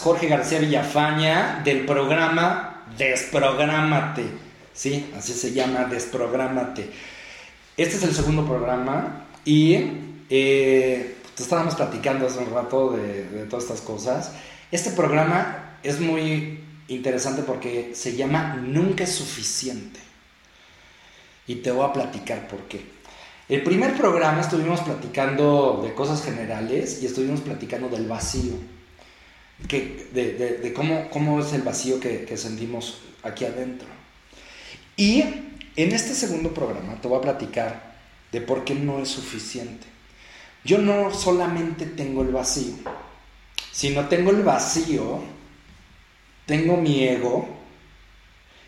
Jorge García Villafaña del programa Desprográmate. Sí, así se llama, Desprográmate. Este es el segundo programa y eh, estábamos platicando hace un rato de, de todas estas cosas. Este programa es muy interesante porque se llama Nunca es suficiente. Y te voy a platicar por qué. El primer programa estuvimos platicando de cosas generales y estuvimos platicando del vacío, de, cómo, cómo, es el vacío que, que, sentimos aquí adentro. Y en este segundo programa te voy a platicar de por qué no es suficiente. Yo no solamente tengo el vacío, sino tengo el vacío, tengo mi ego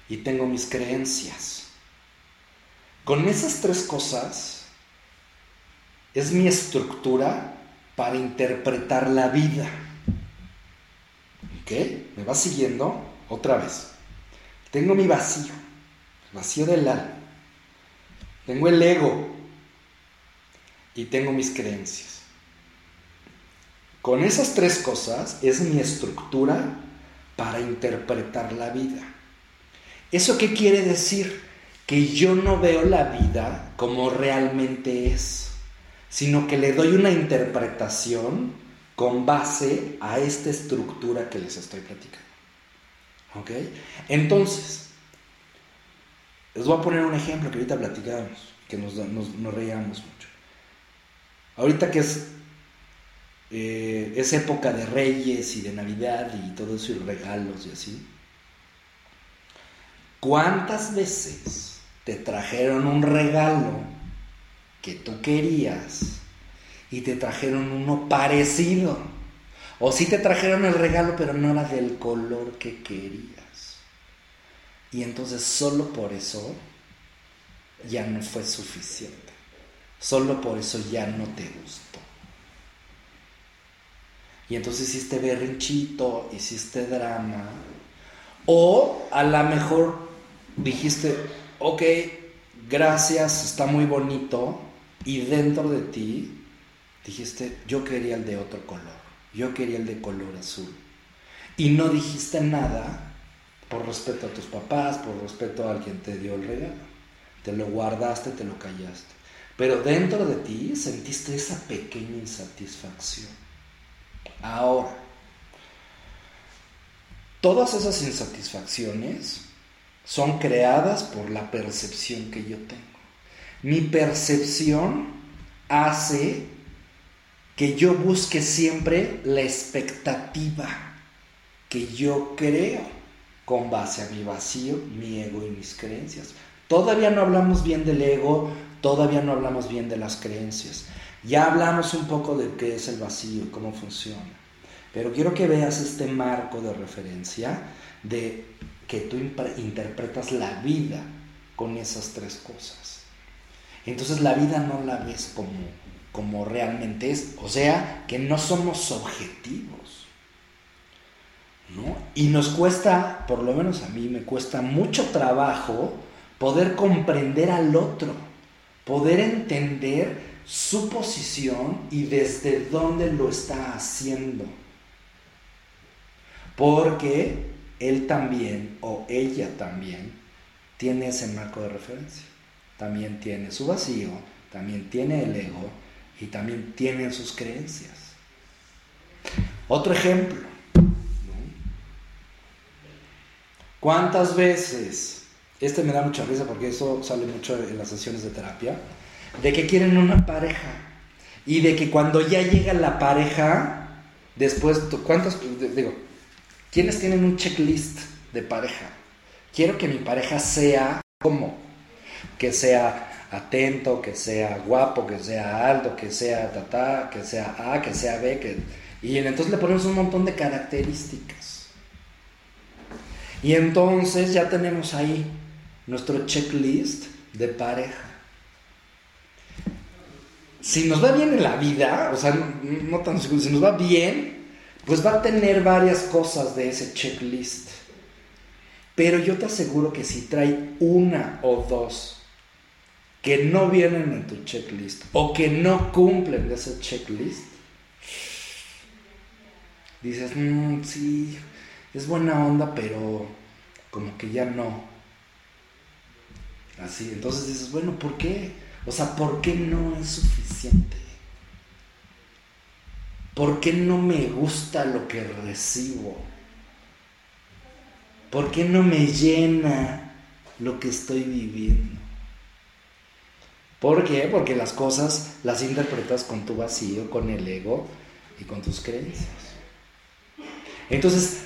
y tengo mis creencias. Con esas tres cosas es mi estructura para interpretar la vida. ¿Ok? ¿Me va siguiendo? Otra vez. Tengo mi vacío, el vacío del alma. Tengo el ego y tengo mis creencias. Con esas tres cosas es mi estructura para interpretar la vida. ¿Eso qué quiere decir? Que yo no veo la vida como realmente es sino que le doy una interpretación con base a esta estructura que les estoy platicando. ¿Ok? Entonces, les voy a poner un ejemplo que ahorita platicábamos, que nos, nos, reíamos mucho. Ahorita que es, eh, es época de reyes y de Navidad y todo eso y regalos y así. ¿Cuántas veces te trajeron un regalo que tú querías y te trajeron uno parecido. O sí te trajeron el regalo, pero no era del color que querías. Y entonces solo por eso ya no fue suficiente. Solo por eso ya no te gustó. Y entonces hiciste berrinchito, hiciste drama. O a lo mejor dijiste, ok, gracias, está muy bonito, y dentro de ti dijiste, yo quería el de otro color, yo quería el de color azul. Y no dijiste nada por respeto a tus papás, por respeto a quien te dio el regalo. Te lo guardaste, te lo callaste. Pero dentro de ti sentiste esa pequeña insatisfacción. Ahora, todas esas insatisfacciones son creadas por la percepción que yo tengo. Mi percepción hace que yo busque siempre la expectativa que yo creo con base a mi vacío, mi ego y mis creencias. Todavía no hablamos bien del ego, todavía no hablamos bien de las creencias. Ya hablamos un poco de qué es el vacío cómo funciona. Pero quiero que veas este marco de referencia de que tú interpretas la vida con esas tres cosas. Entonces la vida no la ves como, como realmente es. O sea, que no somos objetivos. ¿no? Y nos cuesta, por lo menos a mí me cuesta mucho trabajo poder comprender al otro, poder entender su posición y desde dónde lo está haciendo. Porque él también o ella también tiene ese marco de referencia también tiene su vacío, también tiene el ego y también tiene sus creencias. Otro ejemplo. ¿Cuántas veces, este me da mucha risa porque eso sale mucho en las sesiones de terapia, de que quieren una pareja y de que cuando ya llega la pareja, después, ¿cuántas? Digo, ¿quiénes tienen un checklist de pareja? Quiero que mi pareja sea como que sea atento, que sea guapo, que sea alto, que sea tata, que sea A, que sea B, y entonces le ponemos un montón de características. Y entonces ya tenemos ahí nuestro checklist de pareja. Si nos va bien en la vida, o sea, no tan seguro, si nos va bien, pues va a tener varias cosas de ese checklist. Pero yo te aseguro que si trae una o dos que no vienen en tu checklist o que no cumplen de ese checklist, dices, mm, sí, es buena onda, pero como que ya no. Así, entonces dices, bueno, ¿por qué? O sea, ¿por qué no es suficiente? ¿Por qué no me gusta lo que recibo? ¿Por qué no me llena lo que estoy viviendo? ¿Por qué? Porque las cosas las interpretas con tu vacío, con el ego y con tus creencias. Entonces,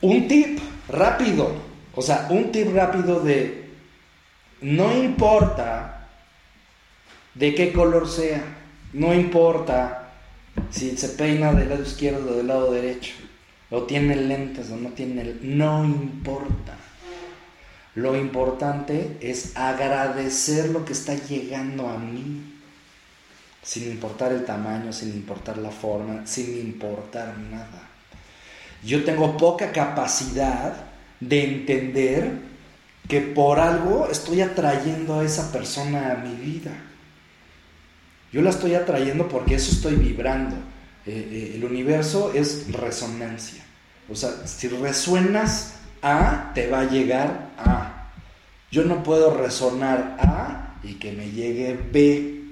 un tip rápido, o sea, un tip rápido de no importa de qué color sea, no importa si se peina del lado izquierdo o del lado derecho, o tiene lentes o no tiene, no importa. Lo importante es agradecer lo que está llegando a mí, sin importar el tamaño, sin importar la forma, sin importar nada. Yo tengo poca capacidad de entender que por algo estoy atrayendo a esa persona a mi vida. Yo la estoy atrayendo porque eso estoy vibrando. Eh, eh, el universo es resonancia. O sea, si resuenas A, te va a llegar A. Yo no puedo resonar A y que me llegue B.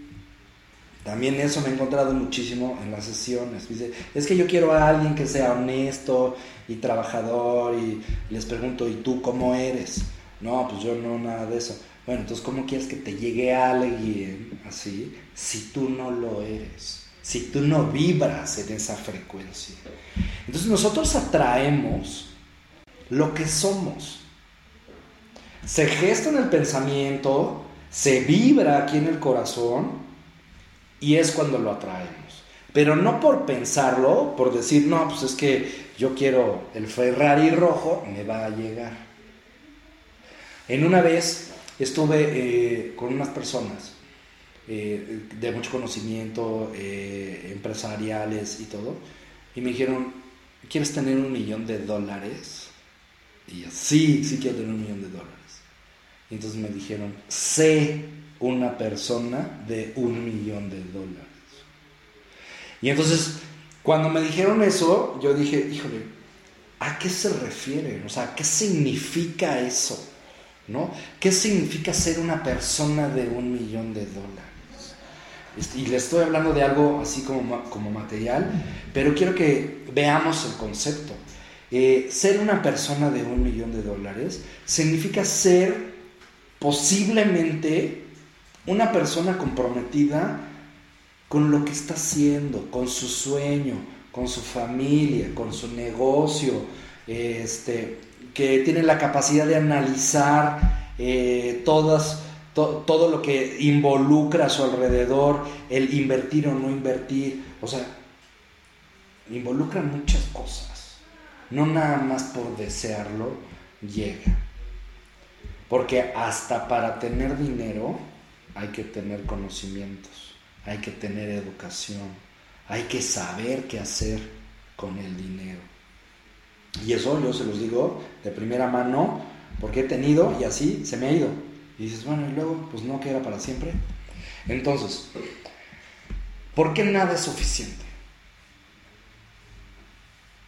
También eso me he encontrado muchísimo en las sesiones. Dice, es que yo quiero a alguien que sea honesto y trabajador y les pregunto, ¿y tú cómo eres? No, pues yo no, nada de eso. Bueno, entonces, ¿cómo quieres que te llegue a alguien así si tú no lo eres? Si tú no vibras en esa frecuencia. Entonces nosotros atraemos lo que somos. Se gesta en el pensamiento, se vibra aquí en el corazón y es cuando lo atraemos. Pero no por pensarlo, por decir, no, pues es que yo quiero el Ferrari rojo, me va a llegar. En una vez estuve eh, con unas personas eh, de mucho conocimiento, eh, empresariales y todo, y me dijeron, ¿quieres tener un millón de dólares? Y yo, sí, sí quiero tener un millón de dólares. Y entonces me dijeron, sé una persona de un millón de dólares. Y entonces, cuando me dijeron eso, yo dije, híjole, ¿a qué se refiere? O sea, ¿qué significa eso? ¿No? ¿Qué significa ser una persona de un millón de dólares? Este, y le estoy hablando de algo así como, como material, pero quiero que veamos el concepto. Eh, ser una persona de un millón de dólares significa ser posiblemente una persona comprometida con lo que está haciendo, con su sueño, con su familia, con su negocio, este, que tiene la capacidad de analizar eh, todas todo lo que involucra a su alrededor, el invertir o no invertir, o sea, involucra muchas cosas. No nada más por desearlo llega. Porque hasta para tener dinero hay que tener conocimientos, hay que tener educación, hay que saber qué hacer con el dinero. Y eso yo se los digo de primera mano porque he tenido y así se me ha ido. Y dices, bueno, y luego, pues no queda para siempre. Entonces, ¿por qué nada es suficiente?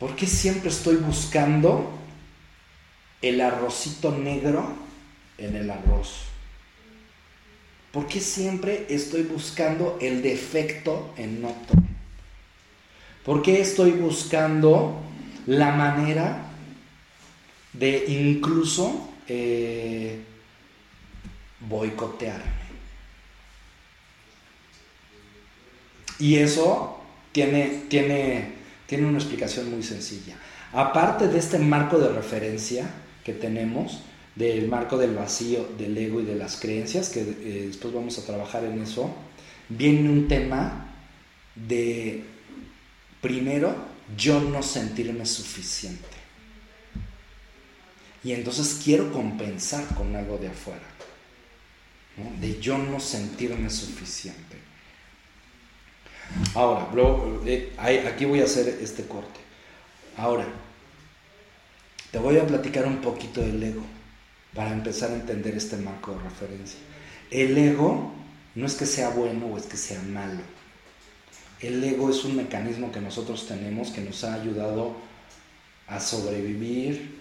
¿Por qué siempre estoy buscando el arrocito negro en el arroz? ¿Por qué siempre estoy buscando el defecto en otro? ¿Por qué estoy buscando la manera de incluso eh, boicotearme. Y eso tiene, tiene, tiene una explicación muy sencilla. Aparte de este marco de referencia que tenemos, del marco del vacío, del ego y de las creencias, que eh, después vamos a trabajar en eso, viene un tema de, primero, yo no sentirme suficiente. Y entonces quiero compensar con algo de afuera de yo no sentirme suficiente. Ahora, eh, aquí voy a hacer este corte. Ahora, te voy a platicar un poquito del ego para empezar a entender este marco de referencia. El ego no es que sea bueno o es que sea malo. El ego es un mecanismo que nosotros tenemos que nos ha ayudado a sobrevivir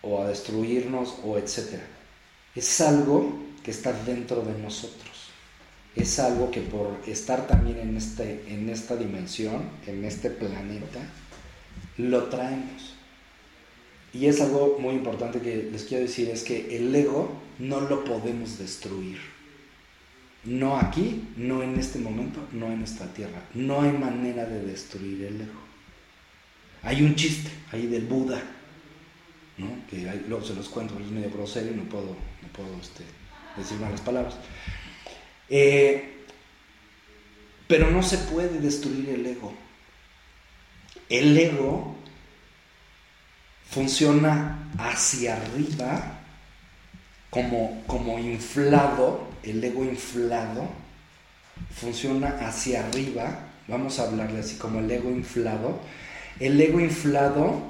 o a destruirnos o etcétera. Es algo que está dentro de nosotros. Es algo que por estar también en, este, en esta dimensión, en este planeta, lo traemos. Y es algo muy importante que les quiero decir, es que el ego no lo podemos destruir. No aquí, no en este momento, no en esta tierra. No hay manera de destruir el ego. Hay un chiste ahí del Buda, ¿no? que luego se los cuento, es medio grosero y no puedo, no puedo este, decir malas palabras. Eh, pero no se puede destruir el ego. El ego funciona hacia arriba como, como inflado, el ego inflado, funciona hacia arriba, vamos a hablarle así como el ego inflado. El ego inflado,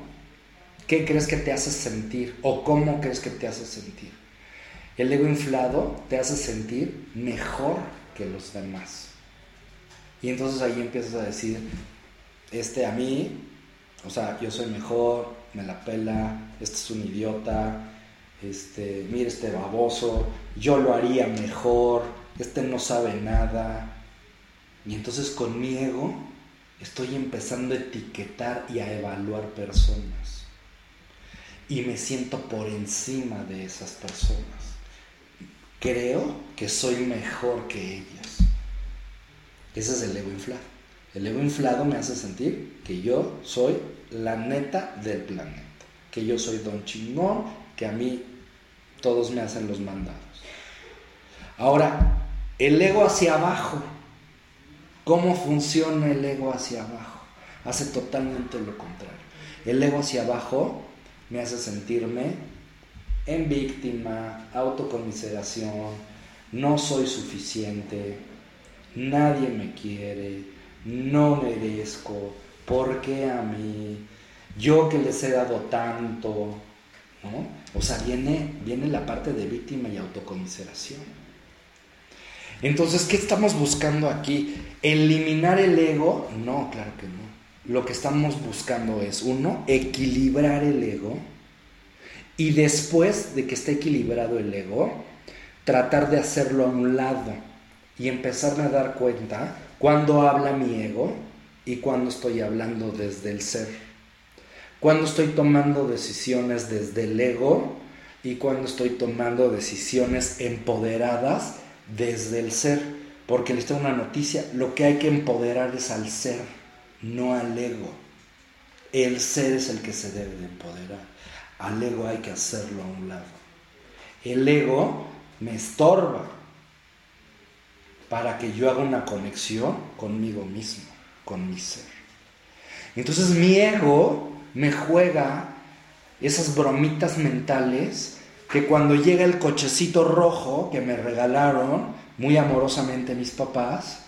¿qué crees que te hace sentir? ¿O cómo crees que te hace sentir? El ego inflado te hace sentir mejor que los demás. Y entonces ahí empiezas a decir, este a mí, o sea, yo soy mejor, me la pela, este es un idiota, este, mire este baboso, yo lo haría mejor, este no sabe nada. Y entonces con mi ego estoy empezando a etiquetar y a evaluar personas. Y me siento por encima de esas personas. Creo que soy mejor que ellas. Ese es el ego inflado. El ego inflado me hace sentir que yo soy la neta del planeta. Que yo soy don chingón, que a mí todos me hacen los mandados. Ahora, el ego hacia abajo. ¿Cómo funciona el ego hacia abajo? Hace totalmente lo contrario. El ego hacia abajo me hace sentirme en víctima, autocomiseración, no soy suficiente, nadie me quiere, no merezco, ¿por qué a mí? Yo que les he dado tanto, ¿no? O sea, viene, viene la parte de víctima y autocomiseración. Entonces, ¿qué estamos buscando aquí? ¿Eliminar el ego? No, claro que no. Lo que estamos buscando es, uno, equilibrar el ego y después de que esté equilibrado el ego, tratar de hacerlo a un lado y empezarme a dar cuenta cuando habla mi ego y cuando estoy hablando desde el ser. Cuando estoy tomando decisiones desde el ego y cuando estoy tomando decisiones empoderadas desde el ser. Porque les tengo una noticia, lo que hay que empoderar es al ser, no al ego. El ser es el que se debe de empoderar. Al ego hay que hacerlo a un lado. El ego me estorba para que yo haga una conexión conmigo mismo, con mi ser. Entonces mi ego me juega esas bromitas mentales que cuando llega el cochecito rojo que me regalaron muy amorosamente mis papás,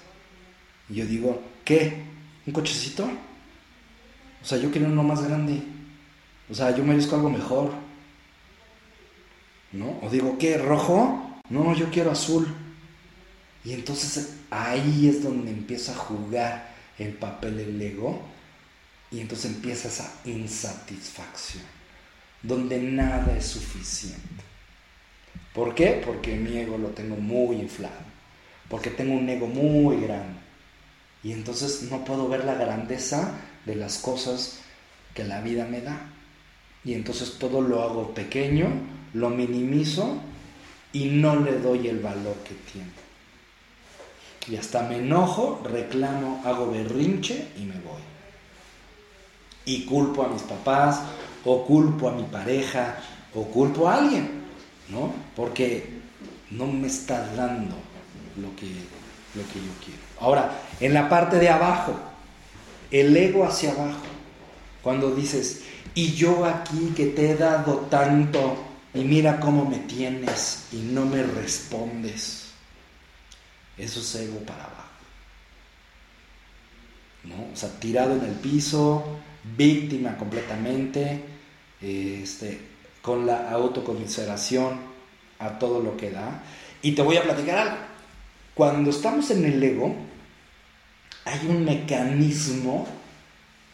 yo digo, ¿qué? ¿Un cochecito? O sea, yo quiero uno más grande. O sea, yo merezco algo mejor. ¿No? O digo, ¿qué? ¿Rojo? No, yo quiero azul. Y entonces ahí es donde empieza a jugar el papel el ego y entonces empieza esa insatisfacción, donde nada es suficiente. ¿Por qué? Porque mi ego lo tengo muy inflado, porque tengo un ego muy grande y entonces no puedo ver la grandeza de las cosas que la vida me da. Y entonces todo lo hago pequeño, lo minimizo y no le doy el valor que tiene. Y hasta me enojo, reclamo, hago berrinche y me voy. Y culpo a mis papás, o culpo a mi pareja, o culpo a alguien, ¿no? Porque no me está dando lo que, lo que yo quiero. Ahora, en la parte de abajo, el ego hacia abajo, cuando dices, y yo aquí que te he dado tanto y mira cómo me tienes y no me respondes. Eso es ego para abajo. ¿No? O sea, tirado en el piso, víctima completamente, este, con la autocomiseración a todo lo que da. Y te voy a platicar algo. Cuando estamos en el ego, hay un mecanismo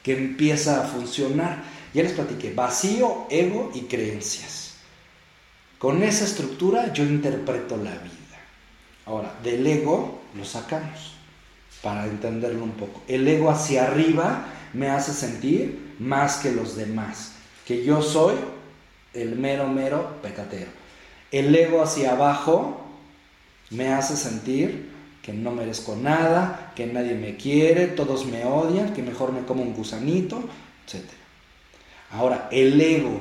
que empieza a funcionar. Ya les platiqué, vacío, ego y creencias. Con esa estructura yo interpreto la vida. Ahora, del ego lo sacamos para entenderlo un poco. El ego hacia arriba me hace sentir más que los demás, que yo soy el mero, mero pecatero. El ego hacia abajo me hace sentir que no merezco nada, que nadie me quiere, todos me odian, que mejor me como un gusanito, etc. Ahora, el ego,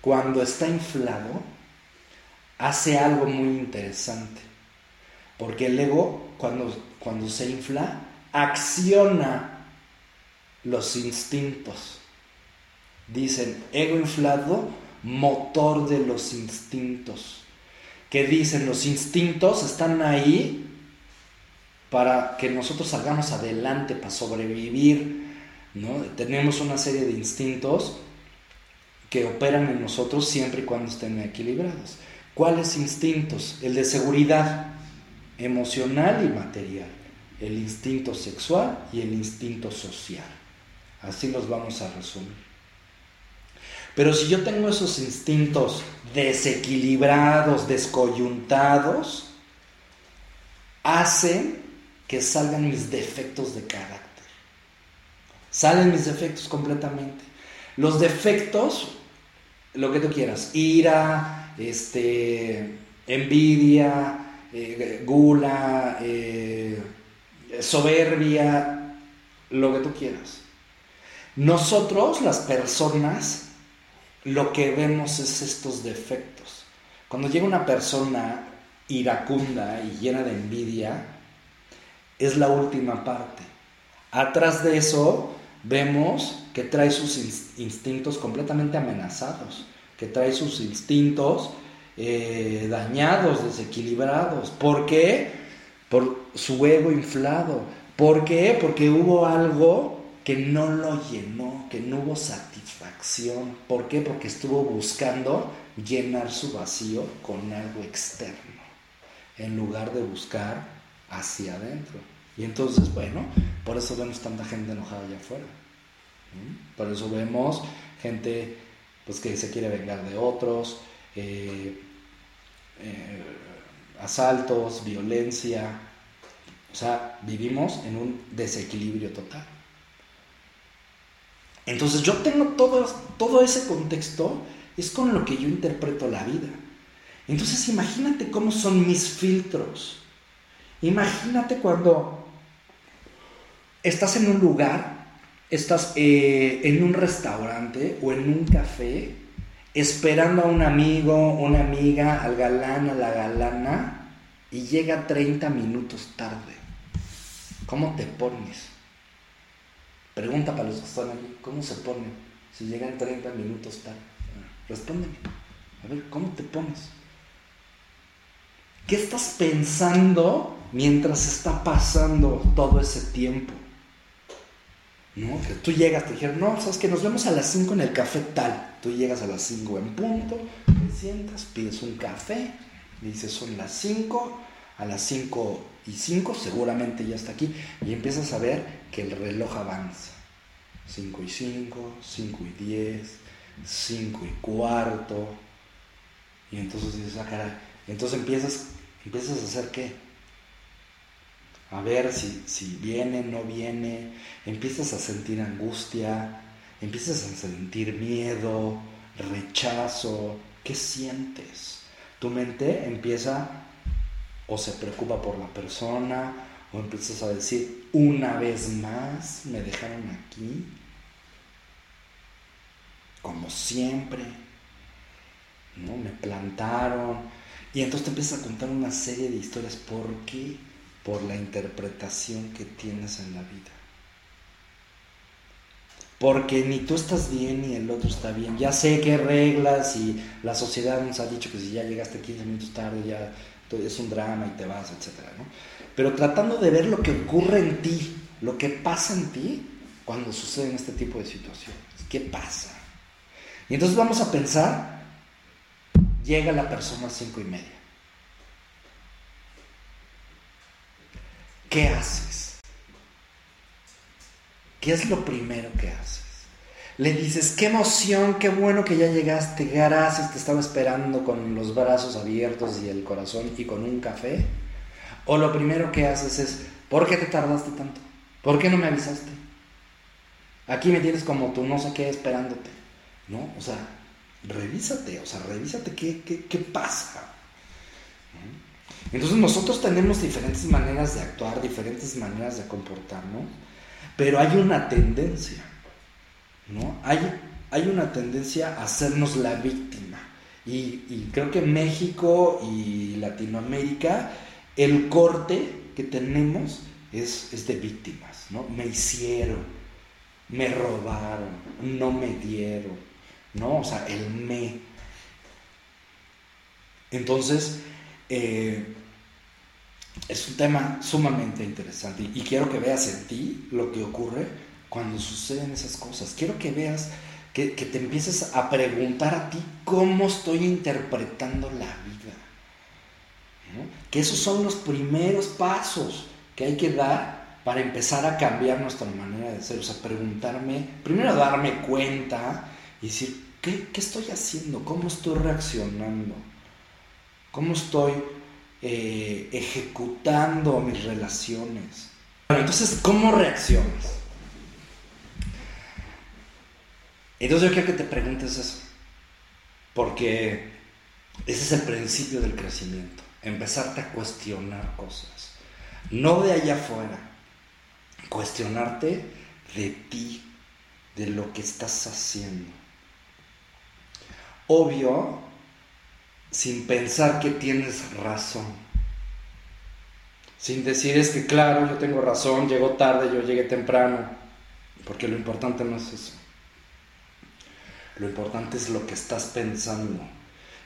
cuando está inflado, hace algo muy interesante. Porque el ego, cuando, cuando se infla, acciona los instintos. Dicen, ego inflado, motor de los instintos. Que dicen, los instintos están ahí para que nosotros salgamos adelante, para sobrevivir. ¿No? Tenemos una serie de instintos que operan en nosotros siempre y cuando estén equilibrados. ¿Cuáles instintos? El de seguridad emocional y material, el instinto sexual y el instinto social. Así los vamos a resumir. Pero si yo tengo esos instintos desequilibrados, descoyuntados, hacen que salgan mis defectos de carácter. Salen mis defectos completamente. Los defectos, lo que tú quieras, ira, este, envidia, eh, gula, eh, soberbia, lo que tú quieras. Nosotros, las personas, lo que vemos es estos defectos. Cuando llega una persona iracunda y llena de envidia, es la última parte. Atrás de eso vemos que trae sus instintos completamente amenazados, que trae sus instintos eh, dañados, desequilibrados. ¿Por qué? Por su ego inflado. ¿Por qué? Porque hubo algo que no lo llenó, que no hubo satisfacción. ¿Por qué? Porque estuvo buscando llenar su vacío con algo externo, en lugar de buscar hacia adentro. Y entonces, bueno, por eso vemos tanta gente enojada allá afuera. Por eso vemos gente pues, que se quiere vengar de otros, eh, eh, asaltos, violencia. O sea, vivimos en un desequilibrio total. Entonces yo tengo todo, todo ese contexto, es con lo que yo interpreto la vida. Entonces imagínate cómo son mis filtros. Imagínate cuando estás en un lugar, estás eh, en un restaurante o en un café, esperando a un amigo, una amiga, al galán, a la galana, y llega 30 minutos tarde. ¿Cómo te pones? Pregunta para los que están aquí, ¿cómo se ponen si llegan 30 minutos tarde? Respóndeme. A ver, ¿cómo te pones? ¿Qué estás pensando mientras está pasando todo ese tiempo? ¿No? Que tú llegas, te dijeron, no, sabes que nos vemos a las 5 en el café tal. Tú llegas a las 5 en punto, te sientas, pides un café, dices son las 5, a las 5 y 5 seguramente ya está aquí, y empiezas a ver que el reloj avanza. 5 y 5, 5 y 10, 5 y cuarto. Y entonces dices, ah, caray. Entonces empiezas, empiezas a hacer qué? A ver si, si viene, no viene. Empiezas a sentir angustia, empiezas a sentir miedo, rechazo. ¿Qué sientes? Tu mente empieza o se preocupa por la persona o empiezas a decir, una vez más me dejaron aquí, como siempre, ¿no? Me plantaron. Y entonces te empiezas a contar una serie de historias. ¿Por qué? Por la interpretación que tienes en la vida. Porque ni tú estás bien ni el otro está bien. Ya sé qué reglas y la sociedad nos ha dicho que si ya llegaste 15 minutos tarde ya es un drama y te vas, etc. pero tratando de ver lo que ocurre en ti, lo que pasa en ti cuando suceden este tipo de situaciones. ¿Qué pasa? Y entonces vamos a pensar, llega la persona a cinco y media. ¿Qué haces? ¿qué es lo primero que haces? Le dices, qué emoción, qué bueno que ya llegaste, gracias, te estaba esperando con los brazos abiertos y el corazón y con un café. O lo primero que haces es, ¿por qué te tardaste tanto? ¿Por qué no me avisaste? Aquí me tienes como tú no sé qué esperándote, ¿no? O sea, revísate, o sea, revísate qué, qué, qué pasa. Entonces nosotros tenemos diferentes maneras de actuar, diferentes maneras de comportarnos, pero hay una tendencia, ¿no? Hay, hay una tendencia a hacernos la víctima. Y, creo que México y Latinoamérica, el corte que tenemos es, es de víctimas, ¿no? Me hicieron, me robaron, no me dieron, ¿no? O sea, el me. Entonces, eh, es un tema sumamente interesante y, quiero que veas en ti lo que ocurre cuando suceden esas cosas. Quiero que veas, que, te empieces a preguntar a ti cómo estoy interpretando la vida. Que esos son los primeros pasos que hay que dar para empezar a cambiar nuestra manera de ser. O sea, preguntarme, primero darme cuenta y decir, ¿qué, qué estoy haciendo? ¿Cómo estoy reaccionando? ¿Cómo estoy eh, ejecutando mis relaciones. entonces, ¿cómo reaccionas? Entonces yo quiero que te preguntes eso, porque ese es el principio del crecimiento, empezarte a cuestionar cosas, no de allá afuera, cuestionarte de ti, de lo que estás haciendo. Obvio, sin pensar que tienes razón. Sin decir es que claro, yo tengo razón, llego tarde, yo llegué temprano, porque lo importante no es eso. Lo importante es lo que estás pensando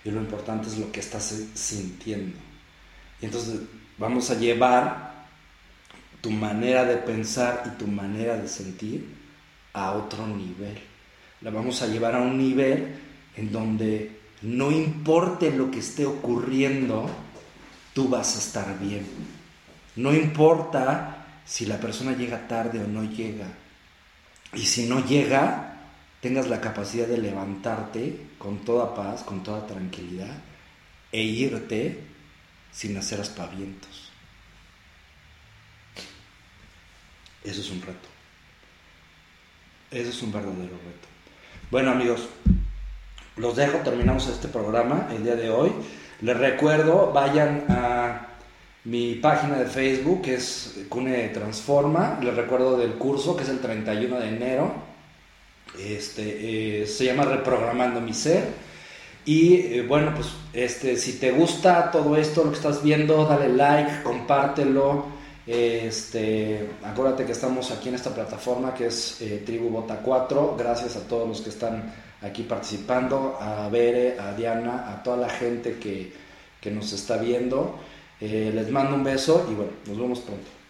y lo importante es lo que estás sintiendo. Y entonces vamos a llevar tu manera de pensar y tu manera de sentir a otro nivel. La vamos a llevar a un nivel en donde no importe lo que esté ocurriendo, tú vas a estar bien. No importa si la persona llega tarde o no llega. Y si no llega, tengas la capacidad de levantarte con toda paz, con toda tranquilidad e irte sin hacer aspavientos. Eso es un reto. Eso es un verdadero reto. Bueno amigos, los dejo, terminamos este programa el día de hoy. Les recuerdo, vayan a mi página de Facebook, que es Cune Transforma. Les recuerdo del curso, que es el 31 de enero. Este, eh, se llama Reprogramando mi Ser. Y eh, bueno, pues este, si te gusta todo esto, lo que estás viendo, dale like, compártelo. Este, acuérdate que estamos aquí en esta plataforma que es eh, Tribu Bota 4. Gracias a todos los que están aquí participando, a Bere, a Diana, a toda la gente que, nos está viendo. Eh, les mando un beso y bueno, nos vemos pronto.